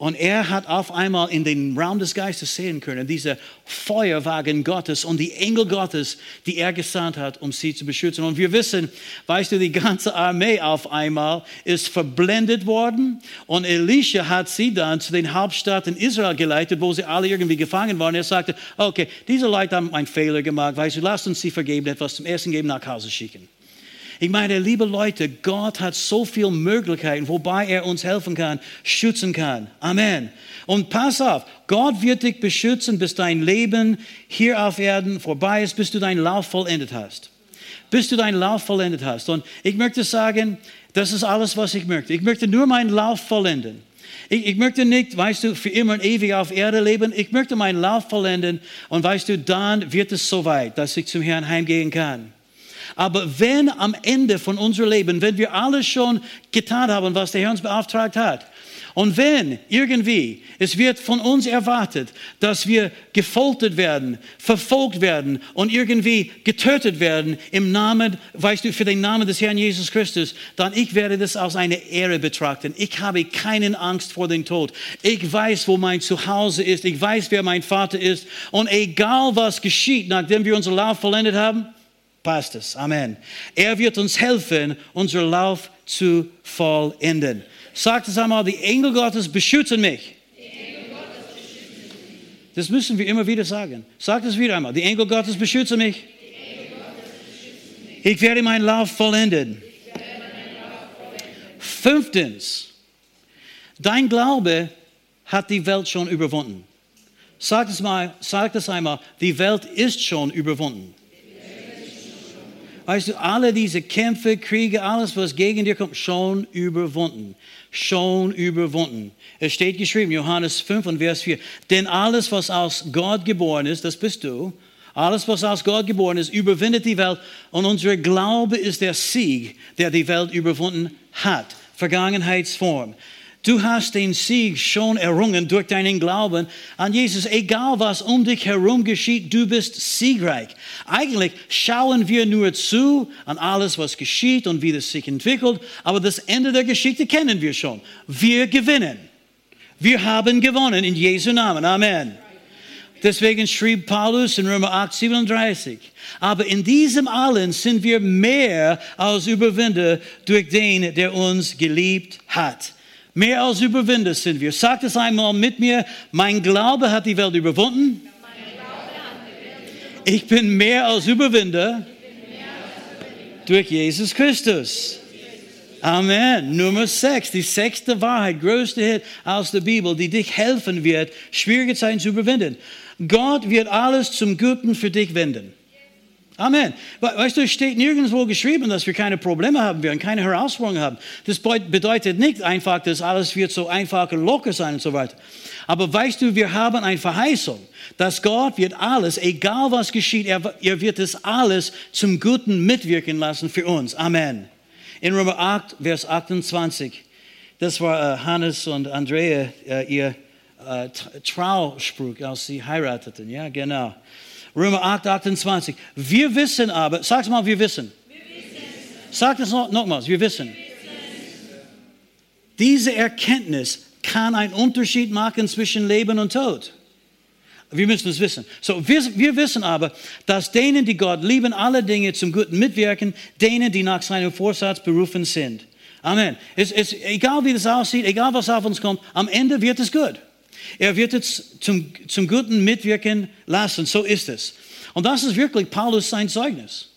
und er hat auf einmal in den Raum des Geistes sehen können, diese Feuerwagen Gottes und die Engel Gottes, die er gesandt hat, um sie zu beschützen. Und wir wissen, weißt du, die ganze Armee auf einmal ist verblendet worden. Und Elisha hat sie dann zu den Hauptstädten Israel geleitet, wo sie alle irgendwie gefangen waren. Er sagte, okay, diese Leute haben einen Fehler gemacht, weißt du, lasst uns sie vergeben, etwas zum Essen geben, nach Hause schicken. Ich meine, liebe Leute, Gott hat so viele Möglichkeiten, wobei er uns helfen kann, schützen kann. Amen. Und pass auf, Gott wird dich beschützen, bis dein Leben hier auf Erden vorbei ist, bis du deinen Lauf vollendet hast. Bis du deinen Lauf vollendet hast. Und ich möchte sagen, das ist alles, was ich möchte. Ich möchte nur meinen Lauf vollenden. Ich, ich, möchte nicht, weißt du, für immer und ewig auf Erde leben. Ich möchte meinen Lauf vollenden. Und weißt du, dann wird es soweit, dass ich zum Herrn heimgehen kann. Aber wenn am Ende von unserem Leben, wenn wir alles schon getan haben, was der Herr uns beauftragt hat, und wenn irgendwie es wird von uns erwartet, dass wir gefoltert werden, verfolgt werden und irgendwie getötet werden im Namen, weißt du, für den Namen des Herrn Jesus Christus, dann ich werde das als eine Ehre betrachten. Ich habe keine Angst vor dem Tod. Ich weiß, wo mein Zuhause ist. Ich weiß, wer mein Vater ist. Und egal was geschieht, nachdem wir unseren Lauf vollendet haben, passt es. Amen. Er wird uns helfen, unseren Lauf zu vollenden. Sagt es einmal, die Engel Gottes beschützen mich. Das müssen wir immer wieder sagen. Sagt es wieder einmal. Die Engel Gottes beschützen mich. Ich werde meinen Lauf vollenden. Fünftens, dein Glaube hat die Welt schon überwunden. Sagt es, mal, sagt es einmal, die Welt ist schon überwunden. Weißt du, alle diese Kämpfe, Kriege, alles, was gegen dir kommt, schon überwunden. Schon überwunden. Es steht geschrieben, Johannes 5 und Vers 4. Denn alles, was aus Gott geboren ist, das bist du, alles, was aus Gott geboren ist, überwindet die Welt. Und unser Glaube ist der Sieg, der die Welt überwunden hat. Vergangenheitsform. Du hast den Sieg schon errungen durch deinen Glauben an Jesus. Egal was um dich herum geschieht, du bist siegreich. Eigentlich schauen wir nur zu an alles, was geschieht und wie es sich entwickelt, aber das Ende der Geschichte kennen wir schon. Wir gewinnen. Wir haben gewonnen in Jesu Namen. Amen. Deswegen schrieb Paulus in Römer 8, 37, aber in diesem allen sind wir mehr als Überwinder durch den, der uns geliebt hat. Mehr als Überwinder sind wir. Sagt es einmal mit mir, mein Glaube hat die Welt überwunden. Ich bin mehr als Überwinder durch Jesus Christus. Amen. Nummer 6, die sechste Wahrheit, größte Hit aus der Bibel, die dich helfen wird, schwierige Zeiten zu überwinden. Gott wird alles zum Guten für dich wenden. Amen. Weißt du, es steht nirgendwo geschrieben, dass wir keine Probleme haben werden, keine Herausforderungen haben. Das bedeutet nicht einfach, dass alles wird so einfach und locker sein und so weiter. Aber weißt du, wir haben eine Verheißung, dass Gott wird alles, egal was geschieht, er, er wird es alles zum Guten mitwirken lassen für uns. Amen. In Römer 8, Vers 28, das war äh, Hannes und Andrea, äh, ihr äh, Trauspruch, als sie heirateten. Ja, genau. Römer 8, 28. Wir wissen aber, sag mal, wir wissen. Sag das noch, nochmals, wir wissen. Diese Erkenntnis kann einen Unterschied machen zwischen Leben und Tod. Wir müssen es wissen. So, wir, wir wissen aber, dass denen, die Gott lieben, alle Dinge zum Guten mitwirken, denen, die nach seinem Vorsatz berufen sind. Amen. Es, es, egal wie das aussieht, egal was auf uns kommt, am Ende wird es gut. Er wird es zum, zum Guten mitwirken lassen. So ist es. Und das ist wirklich Paulus sein Zeugnis.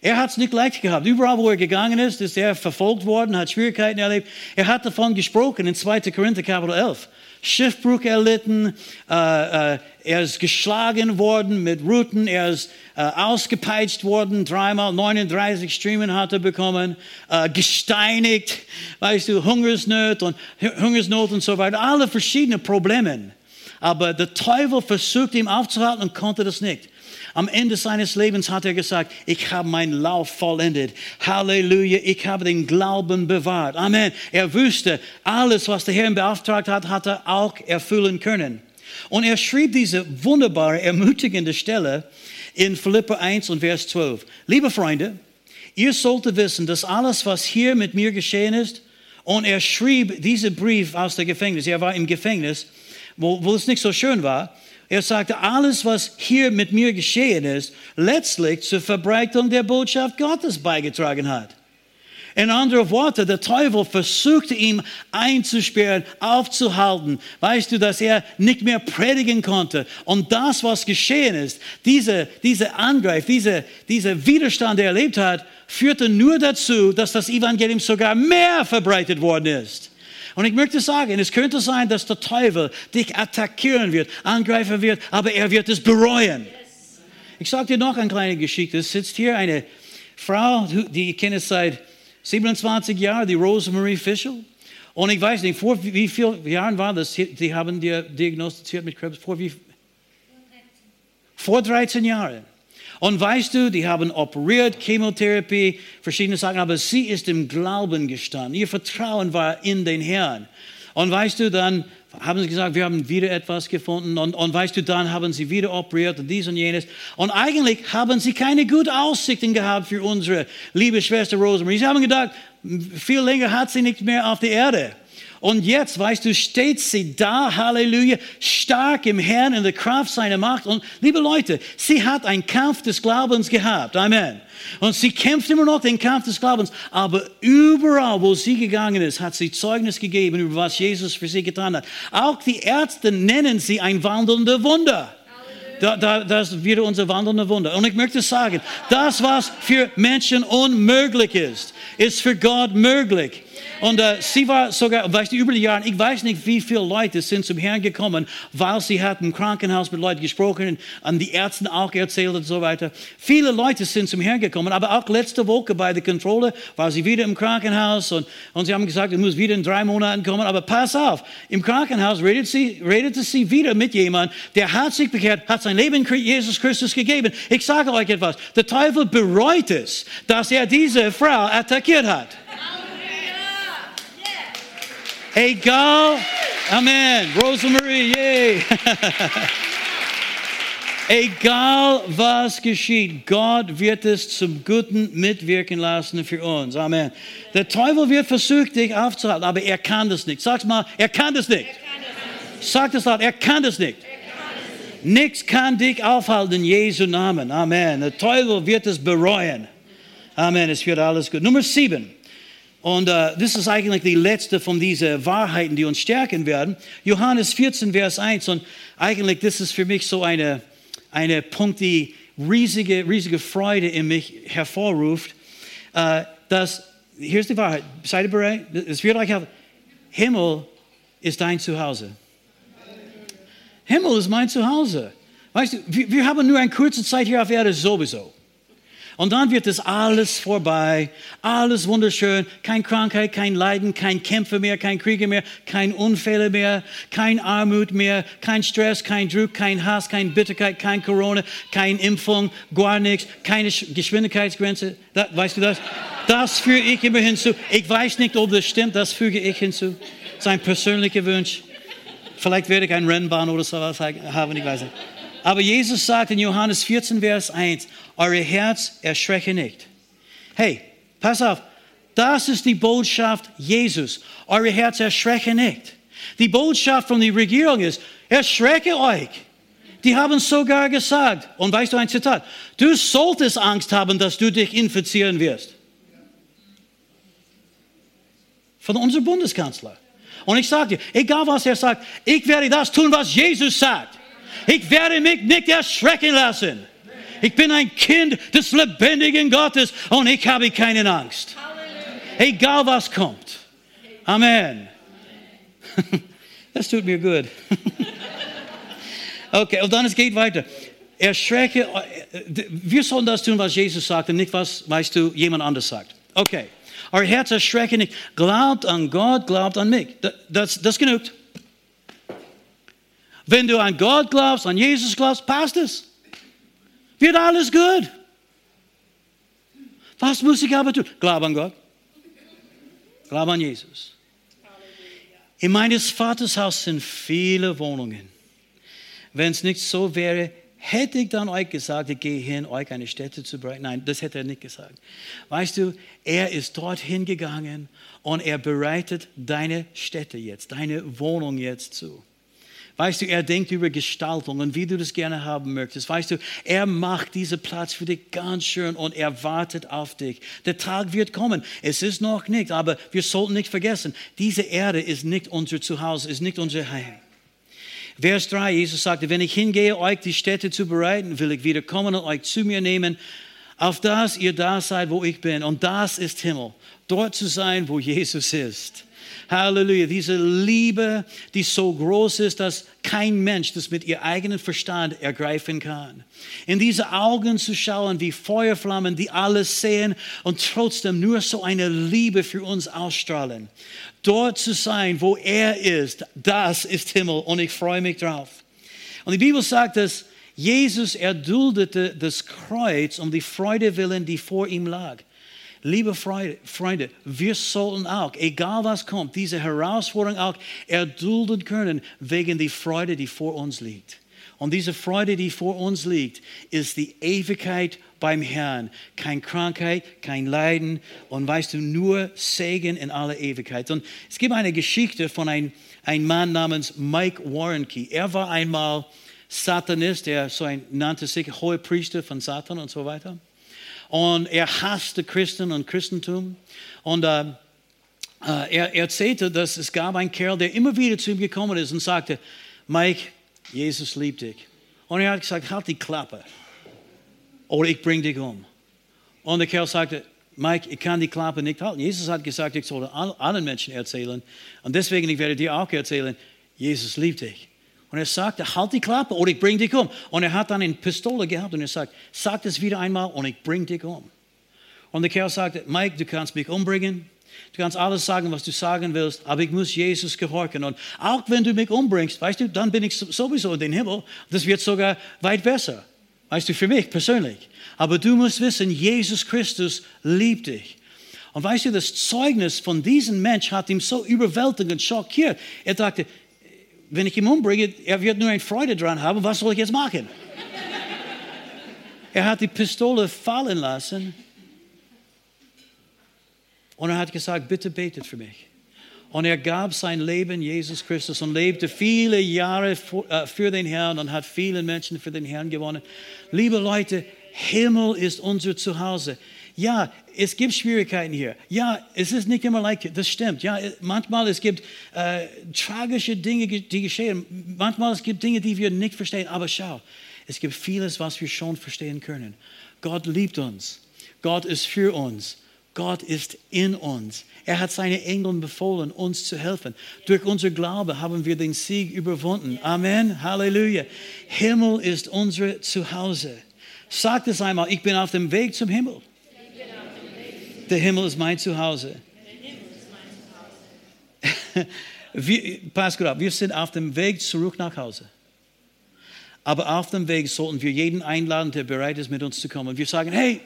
Er hat es nicht leicht gehabt. Überall, wo er gegangen ist, ist er verfolgt worden, hat Schwierigkeiten erlebt. Er hat davon gesprochen in 2. Korinther Kapitel 11. Schiffbruch erlitten, äh, äh, er ist geschlagen worden mit Ruten, er ist äh, ausgepeitscht worden, dreimal 39 Striemen hat er bekommen, äh, gesteinigt, weißt du, Hungersnot und, Hungersnot und so weiter, alle verschiedene Probleme. Aber der Teufel versucht ihm aufzuhalten und konnte das nicht. Am Ende seines Lebens hat er gesagt, ich habe meinen Lauf vollendet. Halleluja, ich habe den Glauben bewahrt. Amen. Er wusste, alles, was der Herr beauftragt hat, hat er auch erfüllen können. Und er schrieb diese wunderbare, ermutigende Stelle in Philippa 1 und Vers 12. Liebe Freunde, ihr solltet wissen, dass alles, was hier mit mir geschehen ist, und er schrieb diesen Brief aus der Gefängnis, er war im Gefängnis, wo, wo es nicht so schön war, er sagte, alles, was hier mit mir geschehen ist, letztlich zur Verbreitung der Botschaft Gottes beigetragen hat. In anderen Worten, der Teufel versuchte ihn einzusperren, aufzuhalten. Weißt du, dass er nicht mehr predigen konnte. Und das, was geschehen ist, diese, diese Angriff, diese, dieser Widerstand, der er erlebt hat, führte nur dazu, dass das Evangelium sogar mehr verbreitet worden ist. Und ich möchte sagen, es könnte sein, dass der Teufel dich attackieren wird, angreifen wird, aber er wird es bereuen. Ich sage dir noch eine kleine Geschichte. Es sitzt hier eine Frau, die ich kenne seit 27 Jahren, die Rosemarie Fischel. Und ich weiß nicht, vor wie vielen Jahren war das? Die haben dir diagnostiziert mit Krebs. Vor wie? Vor 13 Jahren. Und weißt du, die haben operiert, Chemotherapie, verschiedene Sachen, aber sie ist im Glauben gestanden. Ihr Vertrauen war in den Herrn. Und weißt du, dann haben sie gesagt, wir haben wieder etwas gefunden. Und, und weißt du, dann haben sie wieder operiert und dies und jenes. Und eigentlich haben sie keine guten Aussichten gehabt für unsere liebe Schwester Rosemary. Sie haben gedacht, viel länger hat sie nicht mehr auf der Erde. Und jetzt, weißt du, steht sie da, Halleluja, stark im Herrn in der Kraft seiner Macht. Und liebe Leute, sie hat einen Kampf des Glaubens gehabt. Amen. Und sie kämpft immer noch den Kampf des Glaubens. Aber überall, wo sie gegangen ist, hat sie Zeugnis gegeben über was Jesus für sie getan hat. Auch die Ärzte nennen sie ein wandelnder Wunder. Da, da, das wieder unser wandelnde Wunder. Und ich möchte sagen, das, was für Menschen unmöglich ist, ist für Gott möglich. Und äh, sie war sogar, weißt du, über die Jahre, ich weiß nicht, wie viele Leute sind zum Herrn gekommen, weil sie hatten im Krankenhaus mit Leuten gesprochen, an die Ärzte auch erzählt und so weiter. Viele Leute sind zum Herrn gekommen, aber auch letzte Woche bei der Kontrolle war sie wieder im Krankenhaus und, und sie haben gesagt, sie muss wieder in drei Monaten kommen. Aber pass auf, im Krankenhaus redet sie, redete sie wieder mit jemandem, der hat sich bekehrt, hat sein Leben Jesus Christus gegeben. Ich sage euch etwas, der Teufel bereut es, dass er diese Frau attackiert hat. Egal, Amen. Rosemarie, yay. Egal was geschieht, Gott wird es zum Guten mitwirken lassen für uns. Amen. Der Teufel wird versucht, dich aufzuhalten, aber er kann das nicht. Sag's mal, er kann das nicht. Sag das laut, er kann das nicht. Nichts kann dich aufhalten in Jesu Namen. Amen. Der Teufel wird es bereuen. Amen. Es wird alles gut. Nummer sieben. Und äh, das ist eigentlich die letzte von diesen Wahrheiten, die uns stärken werden. Johannes 14, Vers 1. Und eigentlich, das ist für mich so eine, eine Punkt, die riesige, riesige Freude in mich hervorruft. Äh, dass, hier ist die Wahrheit. Seid ihr bereit? Es wird euch helfen. Himmel ist dein Zuhause. Himmel ist mein Zuhause. Weißt du, wir, wir haben nur eine kurze Zeit hier auf Erde sowieso. Und dann wird es alles vorbei, alles wunderschön, kein Krankheit, kein Leiden, kein Kämpfe mehr, kein Kriege mehr, kein Unfälle mehr, kein Armut mehr, kein Stress, kein Druck, kein Hass, kein Bitterkeit, kein Corona, kein Impfung, gar nichts, keine Geschwindigkeitsgrenze. Da, weißt du das? Das füge ich immer hinzu. Ich weiß nicht, ob das stimmt, das füge ich hinzu. Sein persönlicher Wunsch. Vielleicht werde ich ein Rennbahn oder sowas haben, ich weiß nicht. Aber Jesus sagt in Johannes 14, Vers 1, eure Herz erschrecke nicht. Hey, pass auf, das ist die Botschaft Jesus. Eure Herz erschrecke nicht. Die Botschaft von der Regierung ist, erschrecke euch. Die haben sogar gesagt, und weißt du ein Zitat, du solltest Angst haben, dass du dich infizieren wirst. Von unserem Bundeskanzler. Und ich sage dir, egal was er sagt, ich werde das tun, was Jesus sagt. Ich werde mich nicht erschrecken lassen. Ich bin ein Kind des lebendigen Gottes und ich habe keine Angst. Egal was kommt. Amen. Das tut mir gut. Okay, und dann es geht weiter. Erschrecke, wir sollen das tun, was Jesus sagt und nicht was, weißt du, jemand anders sagt. Okay. Euer Herz erschrecke nicht. Glaubt an Gott, glaubt an mich. Das, das genügt. Wenn du an Gott glaubst, an Jesus glaubst, passt es. Wird alles gut. Was muss ich aber tun? Glaub an Gott. Glaub an Jesus. In meines Vaters Haus sind viele Wohnungen. Wenn es nicht so wäre, hätte ich dann euch gesagt, ich gehe hin, euch eine Stätte zu bereiten. Nein, das hätte er nicht gesagt. Weißt du, er ist dorthin gegangen und er bereitet deine Stätte jetzt, deine Wohnung jetzt zu. Weißt du, er denkt über Gestaltung und wie du das gerne haben möchtest. Weißt du, er macht diesen Platz für dich ganz schön und er wartet auf dich. Der Tag wird kommen. Es ist noch nicht, aber wir sollten nicht vergessen, diese Erde ist nicht unser Zuhause, ist nicht unser Heim. Vers 3, Jesus sagte, wenn ich hingehe, euch die Städte zu bereiten, will ich wieder kommen und euch zu mir nehmen, auf das ihr da seid, wo ich bin. Und das ist Himmel, dort zu sein, wo Jesus ist. Halleluja. Diese Liebe, die so groß ist, dass kein Mensch das mit ihr eigenen Verstand ergreifen kann. In diese Augen zu schauen wie Feuerflammen, die alles sehen und trotzdem nur so eine Liebe für uns ausstrahlen. Dort zu sein, wo er ist, das ist Himmel und ich freue mich drauf. Und die Bibel sagt, dass Jesus erduldete das Kreuz um die Freude willen, die vor ihm lag. Liebe Freunde, wir sollten auch, egal was kommt, diese Herausforderung auch erdulden können wegen der Freude, die vor uns liegt. Und diese Freude, die vor uns liegt, ist die Ewigkeit beim Herrn. Kein Krankheit, kein Leiden und weißt du, nur Segen in aller Ewigkeit. Und es gibt eine Geschichte von einem, einem Mann namens Mike Warrenke. Er war einmal Satanist, er so ein, nannte sich hohe Priester von Satan und so weiter. Und er hasste Christen und Christentum. Und äh, äh, er erzählte, dass es gab einen Kerl, der immer wieder zu ihm gekommen ist und sagte, Mike, Jesus liebt dich. Und er hat gesagt, halt die Klappe oder ich bringe dich um. Und der Kerl sagte, Mike, ich kann die Klappe nicht halten. Jesus hat gesagt, ich soll allen Menschen erzählen. Und deswegen, ich werde dir auch erzählen, Jesus liebt dich. Und er sagte, halt die Klappe oder ich bringe dich um. Und er hat dann eine Pistole gehabt und er sagt, sag das wieder einmal und ich bringe dich um. Und der Kerl sagte, Mike, du kannst mich umbringen. Du kannst alles sagen, was du sagen willst, aber ich muss Jesus gehorchen. Und auch wenn du mich umbringst, weißt du, dann bin ich sowieso in den Himmel. Das wird sogar weit besser. Weißt du, für mich persönlich. Aber du musst wissen, Jesus Christus liebt dich. Und weißt du, das Zeugnis von diesem Mensch hat ihn so überwältigend schockiert. Er dachte, wenn ich ihn umbringe, er wird nur eine Freude dran haben, was soll ich jetzt machen? er hat die Pistole fallen lassen und er hat gesagt, bitte betet für mich. Und er gab sein Leben Jesus Christus und lebte viele Jahre äh, für den Herrn und hat viele Menschen für den Herrn gewonnen. Liebe Leute, Himmel ist unser Zuhause. Ja, es gibt Schwierigkeiten hier. Ja, es ist nicht immer leicht. Das stimmt. Ja, manchmal es gibt äh, tragische Dinge, die geschehen. Manchmal es gibt Dinge, die wir nicht verstehen. Aber schau, es gibt vieles, was wir schon verstehen können. Gott liebt uns. Gott ist für uns. Gott ist in uns. Er hat seine Engeln befohlen, uns zu helfen. Durch unser Glaube haben wir den Sieg überwunden. Amen. Halleluja. Himmel ist unser Zuhause. Sagt es einmal, ich bin auf dem Weg zum Himmel. Der Himmel ist mein Zuhause. wir, pass gut auf, wir sind auf dem Weg zurück nach Hause. Aber auf dem Weg sollten wir jeden einladen, der bereit ist, mit uns zu kommen. Wir sagen, hey,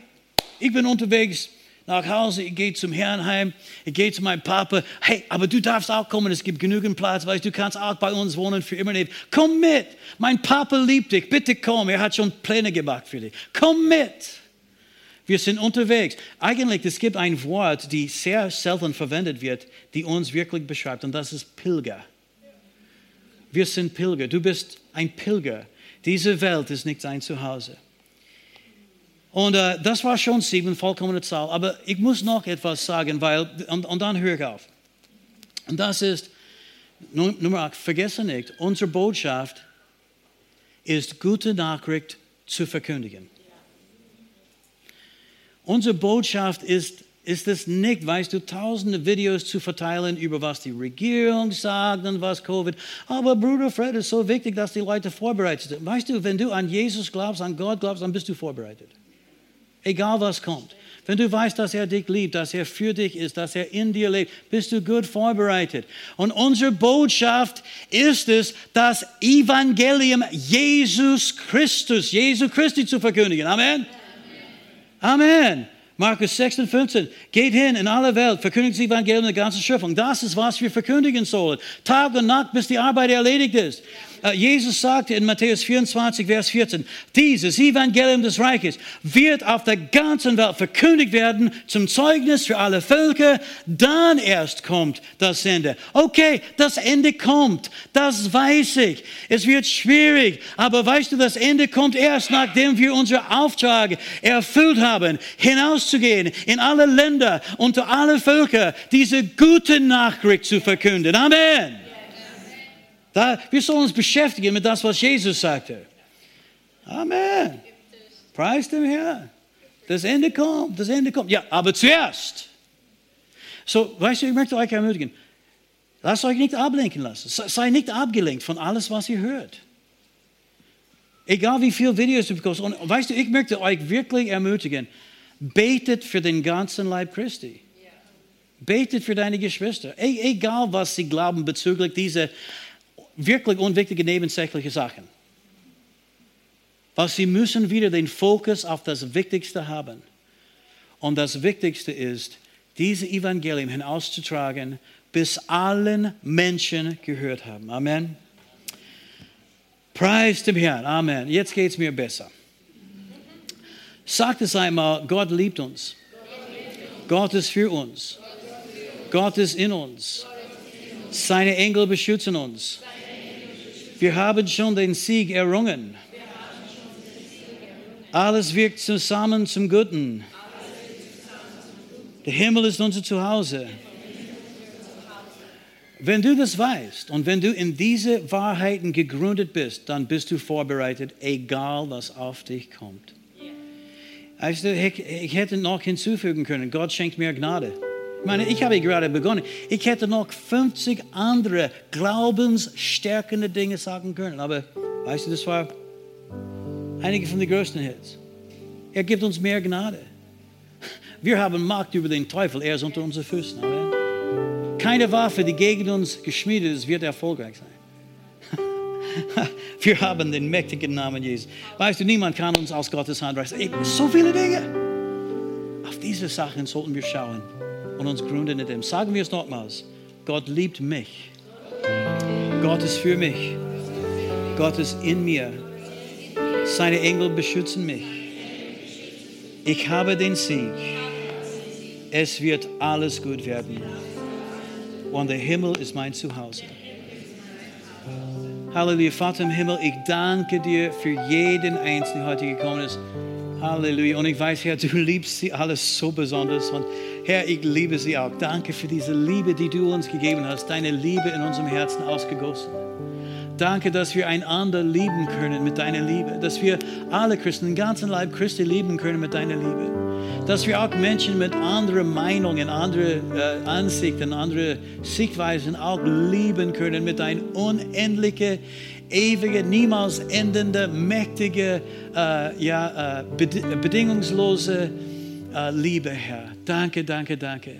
ich bin unterwegs nach Hause, ich gehe zum Herrn heim, ich gehe zu meinem Papa. Hey, aber du darfst auch kommen, es gibt genügend Platz, weißt du, kannst auch bei uns wohnen für immer nicht. Komm mit, mein Papa liebt dich, bitte komm, er hat schon Pläne gemacht für dich. Komm mit. Wir sind unterwegs. Eigentlich, es gibt ein Wort, die sehr selten verwendet wird, die uns wirklich beschreibt, und das ist Pilger. Wir sind Pilger. Du bist ein Pilger. Diese Welt ist nicht dein Zuhause. Und äh, das war schon sieben, vollkommene Zahl. Aber ich muss noch etwas sagen, weil, und, und dann höre ich auf. Und das ist, Nummer acht, vergesse nicht, unsere Botschaft ist gute Nachricht zu verkündigen. Unsere Botschaft ist, ist es nicht, weißt du, tausende Videos zu verteilen über was die Regierung sagt und was Covid. Aber Bruder Fred ist so wichtig, dass die Leute vorbereitet sind. Weißt du, wenn du an Jesus glaubst, an Gott glaubst, dann bist du vorbereitet. Egal was kommt. Wenn du weißt, dass er dich liebt, dass er für dich ist, dass er in dir lebt, bist du gut vorbereitet. Und unsere Botschaft ist es, das Evangelium Jesus Christus, Jesu Christi zu verkündigen. Amen. Amen. Markus 6 und 15. Geht hin in alle Welt, verkündigt das Evangelium der ganzen Schöpfung. Das ist, was wir verkündigen sollen. Tag und Nacht, bis die Arbeit erledigt ist. Äh, Jesus sagte in Matthäus 24, Vers 14, dieses Evangelium des Reiches wird auf der ganzen Welt verkündigt werden zum Zeugnis für alle Völker, dann erst kommt das Ende. Okay, das Ende kommt, das weiß ich. Es wird schwierig, aber weißt du, das Ende kommt erst, nachdem wir unsere Aufträge erfüllt haben, hinauszugehen in alle Länder, unter alle Völker, diese gute Nachricht zu verkünden. Amen. Da, wir sollen uns beschäftigen mit das, was Jesus sagte. Amen. Preis dem Herrn. Das Ende kommt, das Ende kommt. Ja, aber zuerst. So, weißt du, ich möchte euch ermutigen. Lasst euch nicht ablenken lassen. Sei nicht abgelenkt von alles, was ihr hört. Egal wie viele Videos du bekommst. Und weißt du, ich möchte euch wirklich ermutigen. Betet für den ganzen Leib Christi. Betet für deine Geschwister. E egal, was sie glauben bezüglich dieser wirklich unwichtige nebensächliche Sachen. Weil sie müssen wieder den Fokus auf das Wichtigste haben. Und das Wichtigste ist, diese Evangelium hinauszutragen, bis allen Menschen gehört haben. Amen. Preis dem Herrn. Amen. Jetzt geht es mir besser. Sagt es einmal, Gott liebt uns. Gott ist für uns. Gott ist in uns. Seine Engel beschützen uns. Wir haben schon den Sieg errungen. Alles wirkt zusammen zum Guten. Der Himmel ist unser Zuhause. Wenn du das weißt und wenn du in diese Wahrheiten gegründet bist, dann bist du vorbereitet, egal was auf dich kommt. Ich hätte noch hinzufügen können, Gott schenkt mir Gnade. Ich meine, ich habe gerade begonnen. Ich hätte noch 50 andere glaubensstärkende Dinge sagen können. Aber weißt du, das war einige von den größten Hits. Er gibt uns mehr Gnade. Wir haben Macht über den Teufel. Er ist unter unseren Füßen. Amen. Keine Waffe, die gegen uns geschmiedet ist, wird erfolgreich sein. Wir haben den mächtigen Namen Jesus. Weißt du, niemand kann uns aus Gottes Hand reißen. So viele Dinge. Auf diese Sachen sollten wir schauen und uns gründen in dem. Sagen wir es nochmals. Gott liebt mich. Gott ist für mich. Gott ist in mir. Seine Engel beschützen mich. Ich habe den Sieg. Es wird alles gut werden. Und der Himmel ist mein Zuhause. Halleluja, Vater im Himmel, ich danke dir für jeden Einzelnen, der heute gekommen ist. Halleluja. Und ich weiß, Herr, du liebst sie alles so besonders. Und Herr, ich liebe sie auch. Danke für diese Liebe, die du uns gegeben hast. Deine Liebe in unserem Herzen ausgegossen. Danke, dass wir einander lieben können mit deiner Liebe. Dass wir alle Christen, den ganzen Leib Christi lieben können mit deiner Liebe. Dass wir auch Menschen mit anderen Meinungen, anderen äh, Ansichten, anderen Sichtweisen auch lieben können mit deiner unendlichen ewige, niemals endende, mächtige, äh, ja, äh, bedingungslose äh, Liebe, Herr. Danke, danke, danke.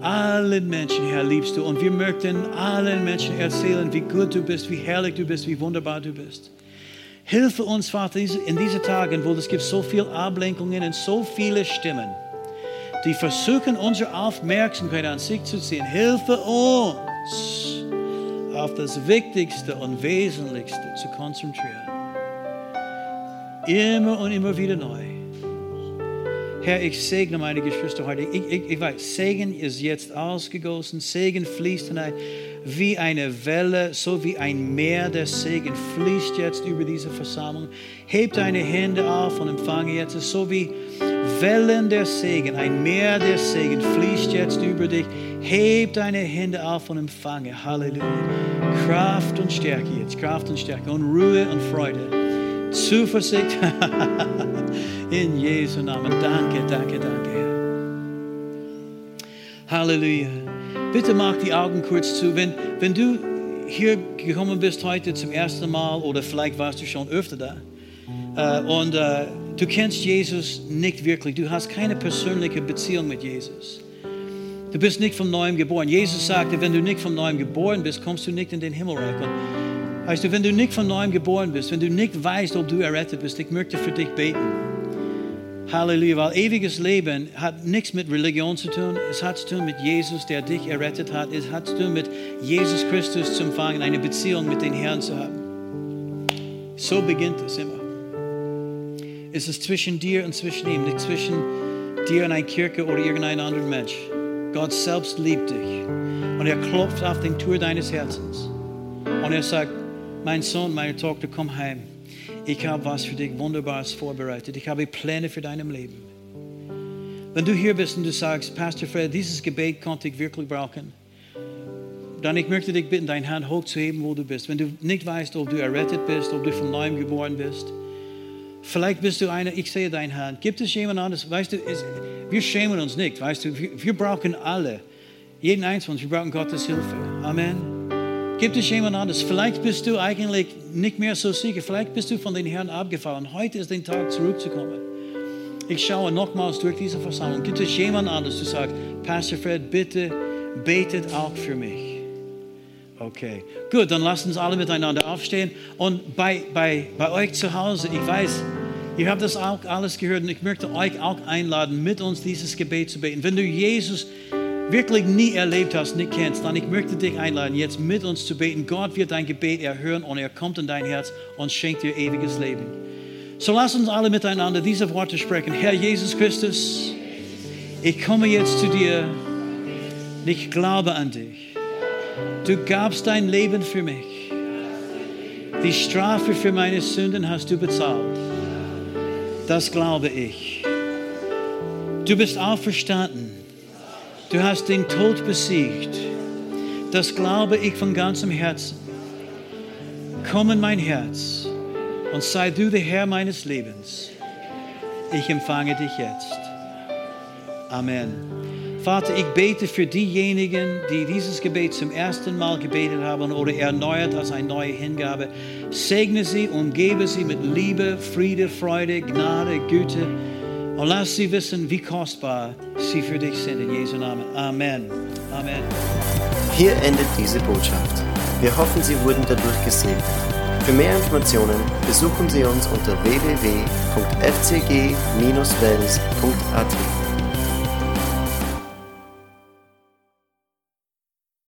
Allen Menschen, Herr, liebst du. Und wir möchten allen Menschen erzählen, wie gut du bist, wie herrlich du bist, wie wunderbar du bist. Hilfe uns, Vater, in diesen Tagen, wo es gibt so viele Ablenkungen und so viele Stimmen, die versuchen, unsere Aufmerksamkeit an sich zu ziehen. Hilfe uns auf das Wichtigste und Wesentlichste zu konzentrieren. Immer und immer wieder neu. Herr, ich segne meine Geschwister heute. Ich, ich, ich weiß, Segen ist jetzt ausgegossen. Segen fließt hinein wie eine Welle, so wie ein Meer der Segen fließt jetzt über diese Versammlung. Heb deine Hände auf und empfange jetzt, so wie Wellen der Segen, ein Meer der Segen fließt jetzt über dich. Heb deine Hände auf und empfange. Halleluja. Kraft und Stärke jetzt, Kraft und Stärke und Ruhe und Freude. Zuversicht. In Jesu Namen. Danke, danke, danke. Halleluja. Bitte mach die Augen kurz zu. Wenn, wenn du hier gekommen bist heute zum ersten Mal oder vielleicht warst du schon öfter da äh, und äh, du kennst Jesus nicht wirklich, du hast keine persönliche Beziehung mit Jesus. Du bist nicht von neuem geboren. Jesus sagte, wenn du nicht von neuem geboren bist, kommst du nicht in den Himmelreich. Und weißt du, wenn du nicht von neuem geboren bist, wenn du nicht weißt, ob du errettet bist, ich möchte für dich beten. Halleluja, weil ewiges Leben hat nichts mit Religion zu tun. Es hat zu tun mit Jesus, der dich errettet hat. Es hat zu tun mit Jesus Christus zu empfangen, eine Beziehung mit dem Herrn zu haben. So beginnt es immer. Es ist zwischen dir und zwischen ihm, nicht zwischen dir und einer Kirche oder irgendein anderer Mensch. Gott selbst liebt dich und er klopft auf den Tür deines Herzens und er sagt, mein Sohn, meine Tochter, komm heim ich habe was für dich Wunderbares vorbereitet. Ich habe Pläne für dein Leben. Wenn du hier bist und du sagst, Pastor Fred, dieses Gebet konnte ich wirklich brauchen, dann ich möchte dich bitten, deine Hand hochzuheben, wo du bist. Wenn du nicht weißt, ob du errettet bist, ob du von neuem geboren bist, vielleicht bist du einer, ich sehe deine Hand. Gibt es jemand anderes? Weißt du, es, wir schämen uns nicht, weißt du, wir, wir brauchen alle, jeden Einzelnen, wir brauchen Gottes Hilfe. Amen. Gibt es jemand anderes? Vielleicht bist du eigentlich nicht mehr so sicher. Vielleicht bist du von den Herrn abgefallen. Heute ist der Tag, zurückzukommen. Ich schaue nochmals durch diese Versammlung. Gibt es jemand anderes, der sagt, Pastor Fred, bitte betet auch für mich. Okay, gut, dann lasst uns alle miteinander aufstehen. Und bei, bei, bei euch zu Hause, ich weiß, ihr habt das auch alles gehört und ich möchte euch auch einladen, mit uns dieses Gebet zu beten. Wenn du Jesus wirklich nie erlebt hast, nicht kennst, dann ich möchte dich einladen, jetzt mit uns zu beten. Gott wird dein Gebet erhören und er kommt in dein Herz und schenkt dir ewiges Leben. So lass uns alle miteinander diese Worte sprechen. Herr Jesus Christus, ich komme jetzt zu dir. Ich glaube an dich. Du gabst dein Leben für mich. Die Strafe für meine Sünden hast du bezahlt. Das glaube ich. Du bist auferstanden. Du hast den Tod besiegt. Das glaube ich von ganzem Herzen. Komm in mein Herz und sei du der Herr meines Lebens. Ich empfange dich jetzt. Amen. Vater, ich bete für diejenigen, die dieses Gebet zum ersten Mal gebetet haben oder erneuert als eine neue Hingabe. Segne sie, umgebe sie mit Liebe, Friede, Freude, Gnade, Güte und lass sie wissen, wie kostbar sie für dich sind. In Jesu Namen. Amen. Amen. Hier endet diese Botschaft. Wir hoffen, Sie wurden dadurch gesegnet. Für mehr Informationen besuchen Sie uns unter www.fcg-wells.at.